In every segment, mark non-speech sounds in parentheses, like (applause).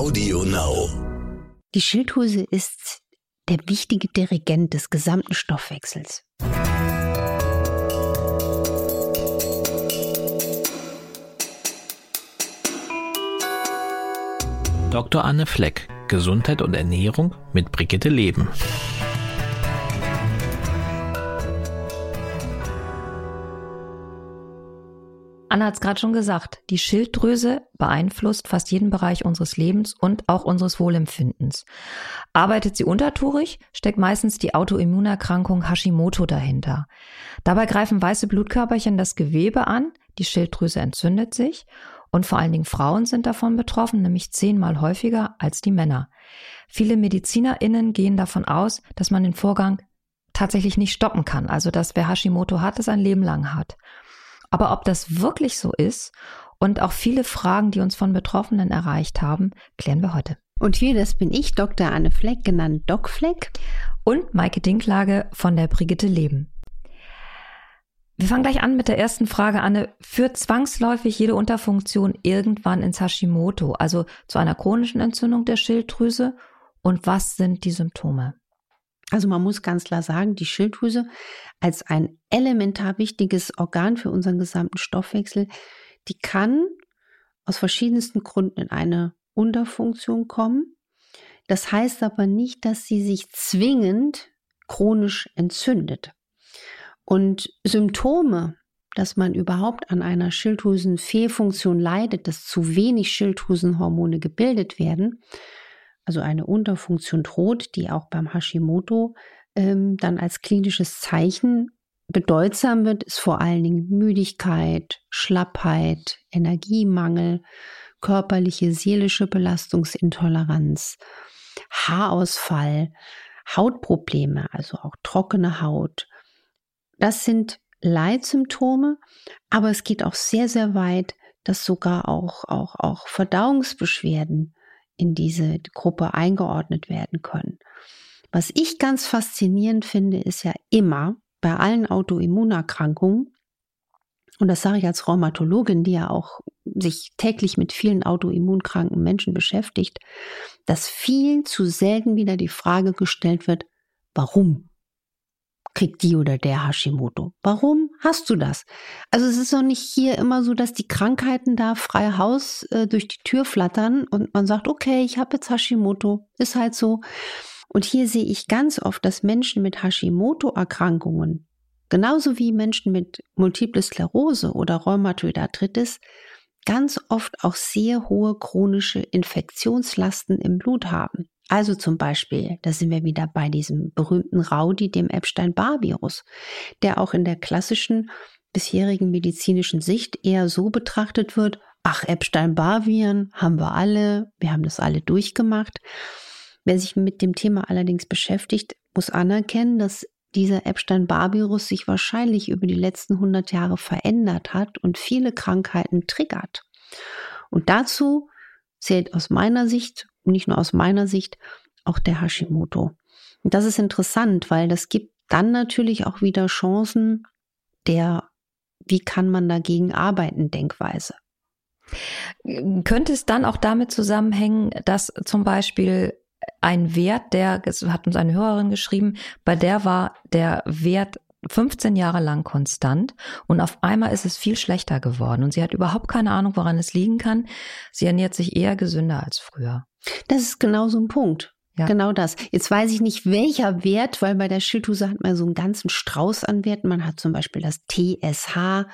Audio Now. Die Schilddrüse ist der wichtige Dirigent des gesamten Stoffwechsels. Dr. Anne Fleck, Gesundheit und Ernährung mit Brigitte Leben. Anna hat es gerade schon gesagt, die Schilddrüse beeinflusst fast jeden Bereich unseres Lebens und auch unseres Wohlempfindens. Arbeitet sie untertourig, steckt meistens die Autoimmunerkrankung Hashimoto dahinter. Dabei greifen weiße Blutkörperchen das Gewebe an, die Schilddrüse entzündet sich und vor allen Dingen Frauen sind davon betroffen, nämlich zehnmal häufiger als die Männer. Viele MedizinerInnen gehen davon aus, dass man den Vorgang tatsächlich nicht stoppen kann, also dass wer Hashimoto hat, es ein Leben lang hat. Aber ob das wirklich so ist und auch viele Fragen, die uns von Betroffenen erreicht haben, klären wir heute. Und hier, das bin ich, Dr. Anne Fleck, genannt Doc Fleck. Und Maike Dinklage von der Brigitte Leben. Wir fangen gleich an mit der ersten Frage, Anne. Führt zwangsläufig jede Unterfunktion irgendwann ins Hashimoto, also zu einer chronischen Entzündung der Schilddrüse? Und was sind die Symptome? Also man muss ganz klar sagen, die Schilddrüse als ein elementar wichtiges Organ für unseren gesamten Stoffwechsel, die kann aus verschiedensten Gründen in eine Unterfunktion kommen. Das heißt aber nicht, dass sie sich zwingend chronisch entzündet. Und Symptome, dass man überhaupt an einer Schilddrüsenfehlfunktion leidet, dass zu wenig Schilddrüsenhormone gebildet werden, also eine Unterfunktion droht, die auch beim Hashimoto ähm, dann als klinisches Zeichen bedeutsam wird, ist vor allen Dingen Müdigkeit, Schlappheit, Energiemangel, körperliche, seelische Belastungsintoleranz, Haarausfall, Hautprobleme, also auch trockene Haut. Das sind Leitsymptome, aber es geht auch sehr, sehr weit, dass sogar auch, auch, auch Verdauungsbeschwerden in diese Gruppe eingeordnet werden können. Was ich ganz faszinierend finde, ist ja immer bei allen Autoimmunerkrankungen, und das sage ich als Rheumatologin, die ja auch sich täglich mit vielen autoimmunkranken Menschen beschäftigt, dass viel zu selten wieder die Frage gestellt wird, warum? Kriegt die oder der Hashimoto. Warum hast du das? Also es ist doch nicht hier immer so, dass die Krankheiten da frei Haus äh, durch die Tür flattern und man sagt, okay, ich habe jetzt Hashimoto, ist halt so. Und hier sehe ich ganz oft, dass Menschen mit Hashimoto-Erkrankungen, genauso wie Menschen mit Multiple Sklerose oder Rheumatoid Arthritis, ganz oft auch sehr hohe chronische Infektionslasten im Blut haben. Also zum Beispiel, da sind wir wieder bei diesem berühmten Raudi, dem Epstein-Barr-Virus, der auch in der klassischen bisherigen medizinischen Sicht eher so betrachtet wird, ach, Epstein-Barr-Viren haben wir alle, wir haben das alle durchgemacht. Wer sich mit dem Thema allerdings beschäftigt, muss anerkennen, dass dieser Epstein-Barr-Virus sich wahrscheinlich über die letzten 100 Jahre verändert hat und viele Krankheiten triggert. Und dazu zählt aus meiner Sicht nicht nur aus meiner Sicht, auch der Hashimoto. Und das ist interessant, weil das gibt dann natürlich auch wieder Chancen der, wie kann man dagegen arbeiten, Denkweise. Könnte es dann auch damit zusammenhängen, dass zum Beispiel ein Wert, der, hat uns eine Hörerin geschrieben, bei der war der Wert 15 Jahre lang konstant und auf einmal ist es viel schlechter geworden und sie hat überhaupt keine Ahnung, woran es liegen kann. Sie ernährt sich eher gesünder als früher. Das ist genau so ein Punkt. Ja. Genau das. Jetzt weiß ich nicht, welcher Wert, weil bei der Schilddrüse hat man so einen ganzen Strauß an Werten. Man hat zum Beispiel das TSH,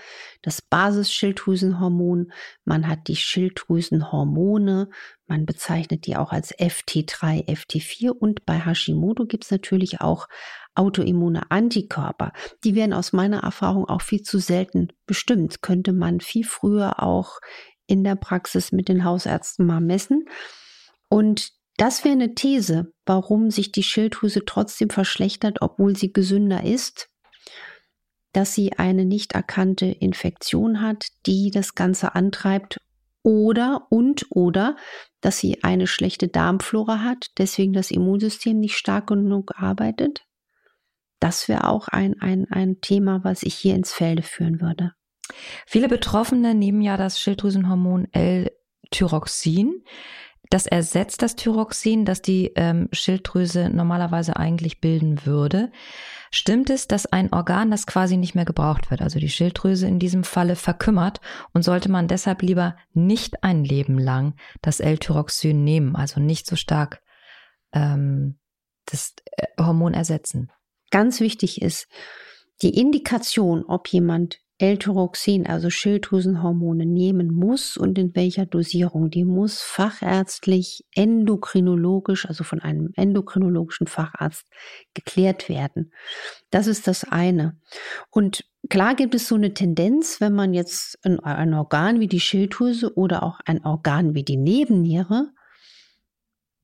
das Basisschilddrüsenhormon. Man hat die Schilddrüsenhormone. Man bezeichnet die auch als FT3, FT4. Und bei Hashimoto gibt es natürlich auch autoimmune Antikörper. Die werden aus meiner Erfahrung auch viel zu selten bestimmt. Könnte man viel früher auch in der Praxis mit den Hausärzten mal messen. Und das wäre eine These, warum sich die Schilddrüse trotzdem verschlechtert, obwohl sie gesünder ist, dass sie eine nicht erkannte Infektion hat, die das Ganze antreibt oder und oder dass sie eine schlechte Darmflora hat, deswegen das Immunsystem nicht stark genug arbeitet. Das wäre auch ein, ein, ein Thema, was ich hier ins Felde führen würde. Viele Betroffene nehmen ja das Schilddrüsenhormon L-Tyroxin. Das ersetzt das Thyroxin, das die ähm, Schilddrüse normalerweise eigentlich bilden würde. Stimmt es, dass ein Organ, das quasi nicht mehr gebraucht wird, also die Schilddrüse in diesem Falle verkümmert und sollte man deshalb lieber nicht ein Leben lang das L-Tyroxin nehmen, also nicht so stark ähm, das äh, Hormon ersetzen? Ganz wichtig ist die Indikation, ob jemand L-Tyroxin, also Schilddrüsenhormone, nehmen muss und in welcher Dosierung. Die muss fachärztlich, endokrinologisch, also von einem endokrinologischen Facharzt geklärt werden. Das ist das eine. Und klar gibt es so eine Tendenz, wenn man jetzt ein, ein Organ wie die Schilddrüse oder auch ein Organ wie die Nebenniere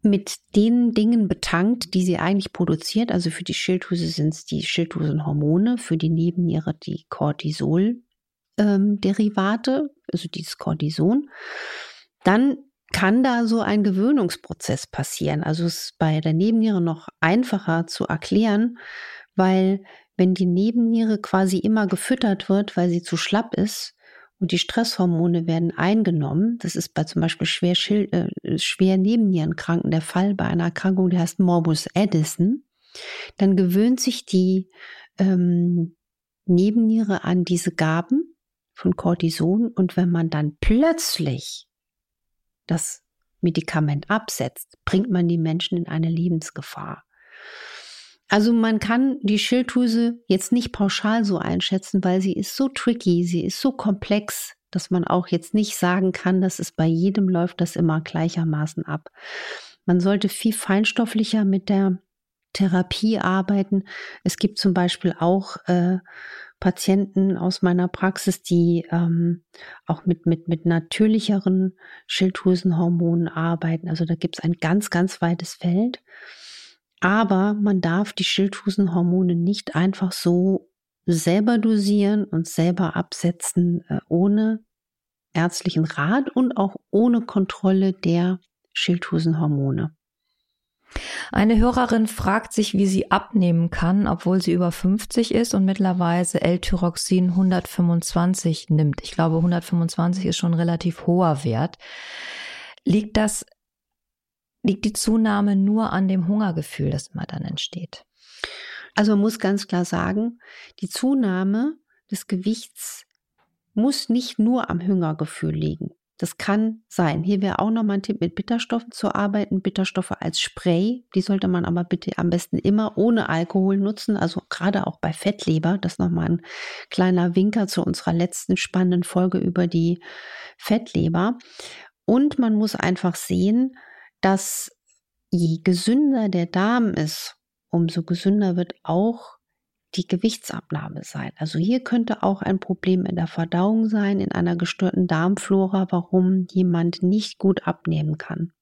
mit den Dingen betankt, die sie eigentlich produziert. Also für die Schilddrüse sind es die Schilddrüsenhormone, für die Nebenniere die Cortisol-Derivate, also dieses Cortison. Dann kann da so ein Gewöhnungsprozess passieren. Also es ist bei der Nebenniere noch einfacher zu erklären, weil wenn die Nebenniere quasi immer gefüttert wird, weil sie zu schlapp ist, und die Stresshormone werden eingenommen. Das ist bei zum Beispiel schwer, äh, schwer Nebennierenkranken der Fall, bei einer Erkrankung, die heißt Morbus Addison. Dann gewöhnt sich die ähm, Nebenniere an diese Gaben von Cortison und wenn man dann plötzlich das Medikament absetzt, bringt man die Menschen in eine Lebensgefahr. Also man kann die Schilddrüse jetzt nicht pauschal so einschätzen, weil sie ist so tricky, sie ist so komplex, dass man auch jetzt nicht sagen kann, dass es bei jedem läuft das immer gleichermaßen ab. Man sollte viel feinstofflicher mit der Therapie arbeiten. Es gibt zum Beispiel auch äh, Patienten aus meiner Praxis, die ähm, auch mit, mit, mit natürlicheren Schilddrüsenhormonen arbeiten. Also da gibt es ein ganz, ganz weites Feld. Aber man darf die Schilddrüsenhormone nicht einfach so selber dosieren und selber absetzen, äh, ohne ärztlichen Rat und auch ohne Kontrolle der Schilddrüsenhormone. Eine Hörerin fragt sich, wie sie abnehmen kann, obwohl sie über 50 ist und mittlerweile L-Tyroxin 125 nimmt. Ich glaube, 125 ist schon ein relativ hoher Wert. Liegt das liegt die Zunahme nur an dem Hungergefühl, das immer dann entsteht? Also man muss ganz klar sagen, die Zunahme des Gewichts muss nicht nur am Hungergefühl liegen. Das kann sein. Hier wäre auch nochmal ein Tipp, mit Bitterstoffen zu arbeiten. Bitterstoffe als Spray, die sollte man aber bitte am besten immer ohne Alkohol nutzen, also gerade auch bei Fettleber. Das nochmal ein kleiner Winker zu unserer letzten spannenden Folge über die Fettleber. Und man muss einfach sehen, dass je gesünder der Darm ist, umso gesünder wird auch die Gewichtsabnahme sein. Also hier könnte auch ein Problem in der Verdauung sein, in einer gestörten Darmflora, warum jemand nicht gut abnehmen kann.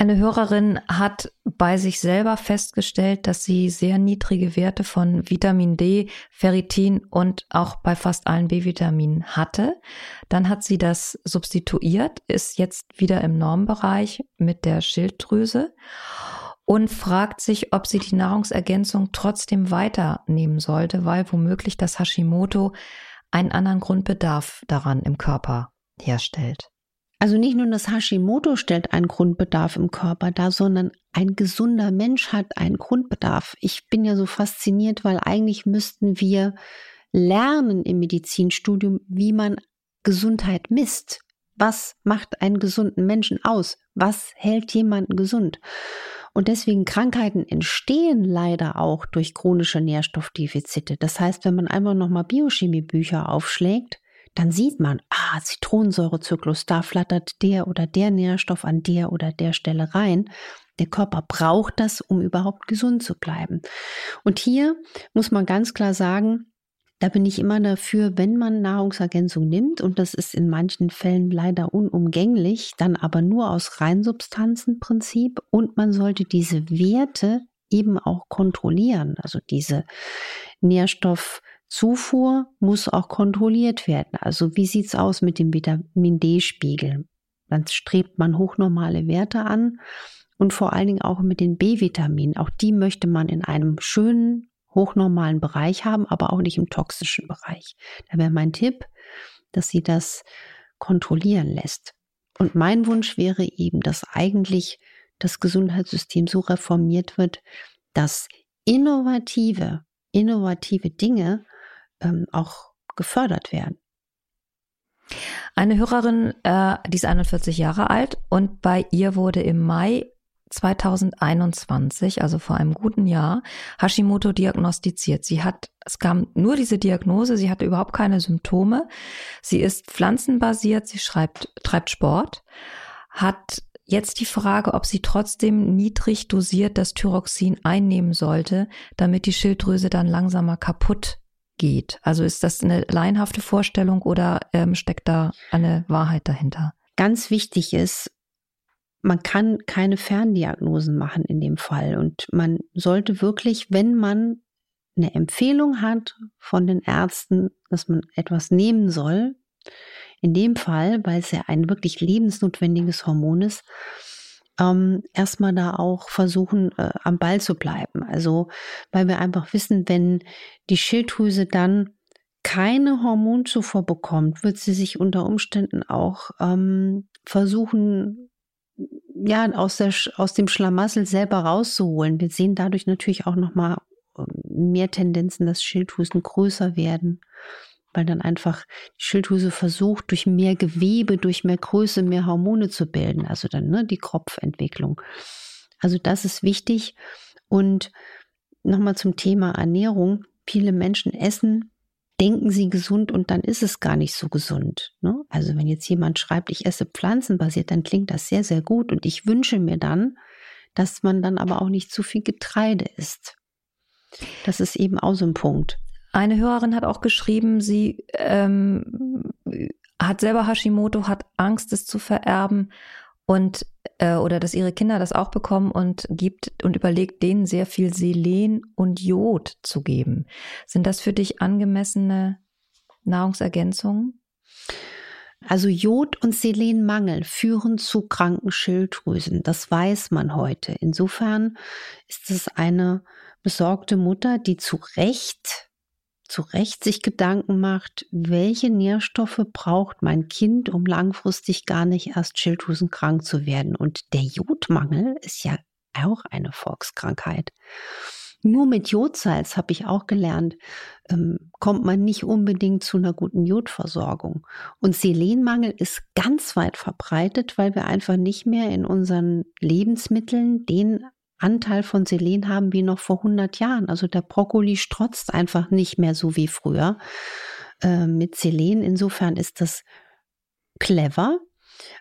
Eine Hörerin hat bei sich selber festgestellt, dass sie sehr niedrige Werte von Vitamin D, Ferritin und auch bei fast allen B-Vitaminen hatte. Dann hat sie das substituiert, ist jetzt wieder im Normbereich mit der Schilddrüse und fragt sich, ob sie die Nahrungsergänzung trotzdem weiternehmen sollte, weil womöglich das Hashimoto einen anderen Grundbedarf daran im Körper herstellt. Also nicht nur das Hashimoto stellt einen Grundbedarf im Körper dar, sondern ein gesunder Mensch hat einen Grundbedarf. Ich bin ja so fasziniert, weil eigentlich müssten wir lernen im Medizinstudium, wie man Gesundheit misst. Was macht einen gesunden Menschen aus? Was hält jemanden gesund? Und deswegen Krankheiten entstehen leider auch durch chronische Nährstoffdefizite. Das heißt, wenn man einfach nochmal Biochemiebücher aufschlägt, dann sieht man, ah, Zitronensäurezyklus, da flattert der oder der Nährstoff an der oder der Stelle rein. Der Körper braucht das, um überhaupt gesund zu bleiben. Und hier muss man ganz klar sagen, da bin ich immer dafür, wenn man Nahrungsergänzung nimmt, und das ist in manchen Fällen leider unumgänglich, dann aber nur aus Reinsubstanzenprinzip und man sollte diese Werte eben auch kontrollieren, also diese Nährstoff Zufuhr muss auch kontrolliert werden. Also wie sieht's aus mit dem Vitamin D-Spiegel? Dann strebt man hochnormale Werte an und vor allen Dingen auch mit den B-Vitaminen. Auch die möchte man in einem schönen, hochnormalen Bereich haben, aber auch nicht im toxischen Bereich. Da wäre mein Tipp, dass sie das kontrollieren lässt. Und mein Wunsch wäre eben, dass eigentlich das Gesundheitssystem so reformiert wird, dass innovative, innovative Dinge ähm, auch gefördert werden. Eine Hörerin, äh, die ist 41 Jahre alt und bei ihr wurde im Mai 2021, also vor einem guten Jahr, Hashimoto diagnostiziert. Sie hat, es kam nur diese Diagnose, sie hatte überhaupt keine Symptome. Sie ist pflanzenbasiert, sie schreibt, treibt Sport, hat jetzt die Frage, ob sie trotzdem niedrig dosiert das Thyroxin einnehmen sollte, damit die Schilddrüse dann langsamer kaputt geht. Also ist das eine laienhafte Vorstellung oder ähm, steckt da eine Wahrheit dahinter? Ganz wichtig ist, man kann keine Ferndiagnosen machen in dem Fall. Und man sollte wirklich, wenn man eine Empfehlung hat von den Ärzten, dass man etwas nehmen soll, in dem Fall, weil es ja ein wirklich lebensnotwendiges Hormon ist, ähm, erstmal da auch versuchen, äh, am Ball zu bleiben. Also, weil wir einfach wissen, wenn die Schilddrüse dann keine Hormonzufuhr bekommt, wird sie sich unter Umständen auch ähm, versuchen, ja, aus, der, aus dem Schlamassel selber rauszuholen. Wir sehen dadurch natürlich auch nochmal ähm, mehr Tendenzen, dass Schilddrüsen größer werden, weil dann einfach die Schilddrüse versucht, durch mehr Gewebe, durch mehr Größe, mehr Hormone zu bilden. Also dann ne, die Kropfentwicklung. Also das ist wichtig. Und nochmal zum Thema Ernährung. Viele Menschen essen denken sie gesund und dann ist es gar nicht so gesund. Ne? Also wenn jetzt jemand schreibt, ich esse pflanzenbasiert, dann klingt das sehr, sehr gut und ich wünsche mir dann, dass man dann aber auch nicht zu viel Getreide isst. Das ist eben auch so ein Punkt. Eine Hörerin hat auch geschrieben, sie ähm, hat selber Hashimoto, hat Angst, es zu vererben und äh, oder dass ihre Kinder das auch bekommen und gibt und überlegt, denen sehr viel Selen und Jod zu geben. Sind das für dich angemessene Nahrungsergänzungen? Also Jod- und Selenmangel führen zu kranken Schilddrüsen. Das weiß man heute. Insofern ist es eine besorgte Mutter, die zu Recht zu Recht sich Gedanken macht, welche Nährstoffe braucht mein Kind, um langfristig gar nicht erst schilddrüsenkrank zu werden. Und der Jodmangel ist ja auch eine Volkskrankheit. Nur mit Jodsalz, habe ich auch gelernt, ähm, kommt man nicht unbedingt zu einer guten Jodversorgung. Und Selenmangel ist ganz weit verbreitet, weil wir einfach nicht mehr in unseren Lebensmitteln den Anteil von Selen haben wie noch vor 100 Jahren. Also der Brokkoli strotzt einfach nicht mehr so wie früher äh, mit Selen. Insofern ist das clever.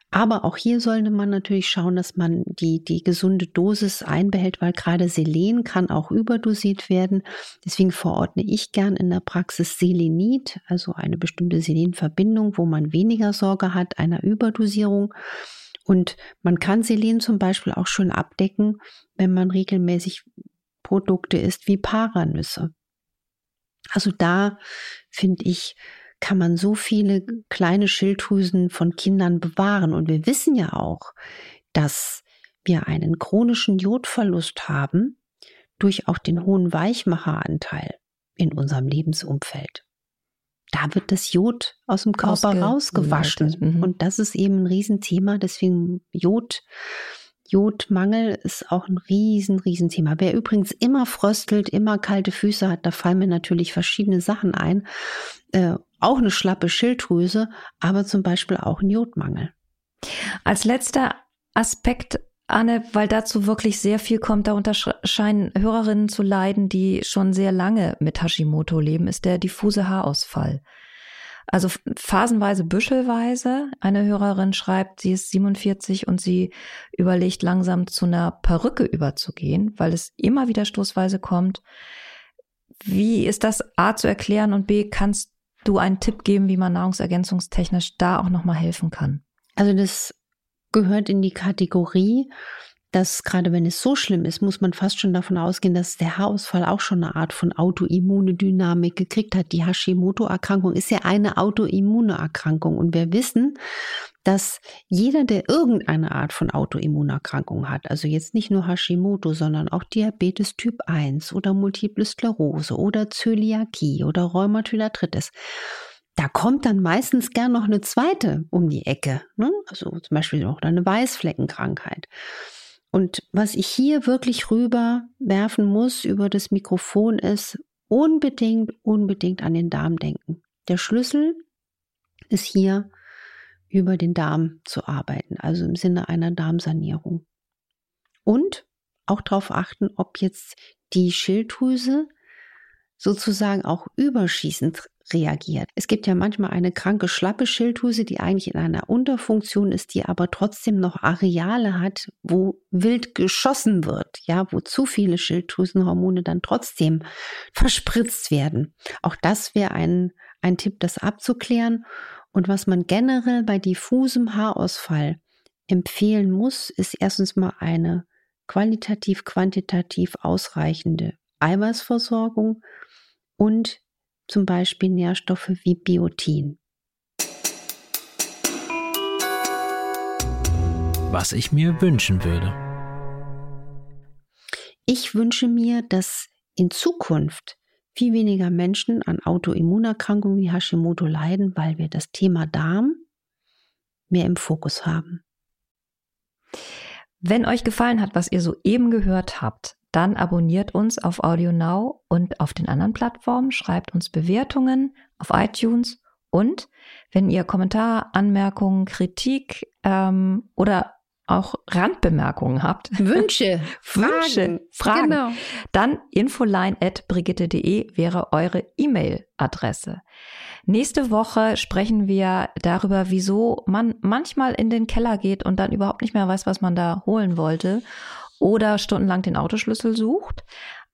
Aber auch hier sollte man natürlich schauen, dass man die, die gesunde Dosis einbehält, weil gerade Selen kann auch überdosiert werden. Deswegen verordne ich gern in der Praxis Selenit, also eine bestimmte Selenverbindung, wo man weniger Sorge hat einer Überdosierung. Und man kann Selen zum Beispiel auch schon abdecken, wenn man regelmäßig Produkte isst wie Paranüsse. Also da finde ich, kann man so viele kleine Schilddrüsen von Kindern bewahren. Und wir wissen ja auch, dass wir einen chronischen Jodverlust haben durch auch den hohen Weichmacheranteil in unserem Lebensumfeld da wird das Jod aus dem Körper Ausge rausgewaschen. Mhm. Und das ist eben ein Riesenthema. Deswegen Jod, Jodmangel ist auch ein riesen, Riesenthema. Wer übrigens immer fröstelt, immer kalte Füße hat, da fallen mir natürlich verschiedene Sachen ein. Äh, auch eine schlappe Schilddrüse, aber zum Beispiel auch ein Jodmangel. Als letzter Aspekt Anne, weil dazu wirklich sehr viel kommt, darunter scheinen Hörerinnen zu leiden, die schon sehr lange mit Hashimoto leben, ist der diffuse Haarausfall. Also phasenweise, büschelweise. Eine Hörerin schreibt, sie ist 47 und sie überlegt langsam zu einer Perücke überzugehen, weil es immer wieder stoßweise kommt. Wie ist das A zu erklären und B, kannst du einen Tipp geben, wie man nahrungsergänzungstechnisch da auch nochmal helfen kann? Also das gehört in die Kategorie, dass gerade wenn es so schlimm ist, muss man fast schon davon ausgehen, dass der Haarausfall auch schon eine Art von autoimmune Dynamik gekriegt hat. Die Hashimoto-Erkrankung ist ja eine autoimmune Erkrankung und wir wissen, dass jeder, der irgendeine Art von Autoimmunerkrankung hat, also jetzt nicht nur Hashimoto, sondern auch Diabetes Typ 1 oder Multiple Sklerose oder Zöliakie oder Rheumatoid Arthritis, da kommt dann meistens gern noch eine zweite um die Ecke. Ne? Also zum Beispiel auch eine Weißfleckenkrankheit. Und was ich hier wirklich rüber werfen muss über das Mikrofon ist, unbedingt, unbedingt an den Darm denken. Der Schlüssel ist hier über den Darm zu arbeiten, also im Sinne einer Darmsanierung. Und auch darauf achten, ob jetzt die Schilddrüse sozusagen auch überschießend reagiert. Es gibt ja manchmal eine kranke, schlappe Schilddrüse, die eigentlich in einer Unterfunktion ist, die aber trotzdem noch Areale hat, wo wild geschossen wird, ja, wo zu viele Schilddrüsenhormone dann trotzdem (laughs) verspritzt werden. Auch das wäre ein, ein Tipp, das abzuklären. Und was man generell bei diffusem Haarausfall empfehlen muss, ist erstens mal eine qualitativ, quantitativ ausreichende Eiweißversorgung und zum Beispiel Nährstoffe wie Biotin. Was ich mir wünschen würde. Ich wünsche mir, dass in Zukunft viel weniger Menschen an Autoimmunerkrankungen wie Hashimoto leiden, weil wir das Thema Darm mehr im Fokus haben. Wenn euch gefallen hat, was ihr soeben gehört habt, dann abonniert uns auf Audio Now und auf den anderen Plattformen, schreibt uns Bewertungen auf iTunes und wenn ihr Kommentare, Anmerkungen, Kritik ähm, oder auch Randbemerkungen habt, (laughs) Wünsche, Wünsche, Fragen, genau. dann infoline.brigitte.de wäre eure E-Mail-Adresse. Nächste Woche sprechen wir darüber, wieso man manchmal in den Keller geht und dann überhaupt nicht mehr weiß, was man da holen wollte oder stundenlang den Autoschlüssel sucht.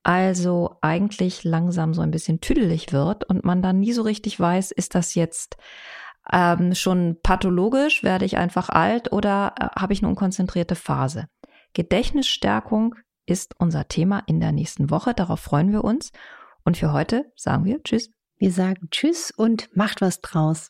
Also eigentlich langsam so ein bisschen tüdelig wird und man dann nie so richtig weiß, ist das jetzt ähm, schon pathologisch, werde ich einfach alt oder äh, habe ich eine konzentrierte Phase? Gedächtnisstärkung ist unser Thema in der nächsten Woche. Darauf freuen wir uns. Und für heute sagen wir Tschüss. Wir sagen Tschüss und macht was draus.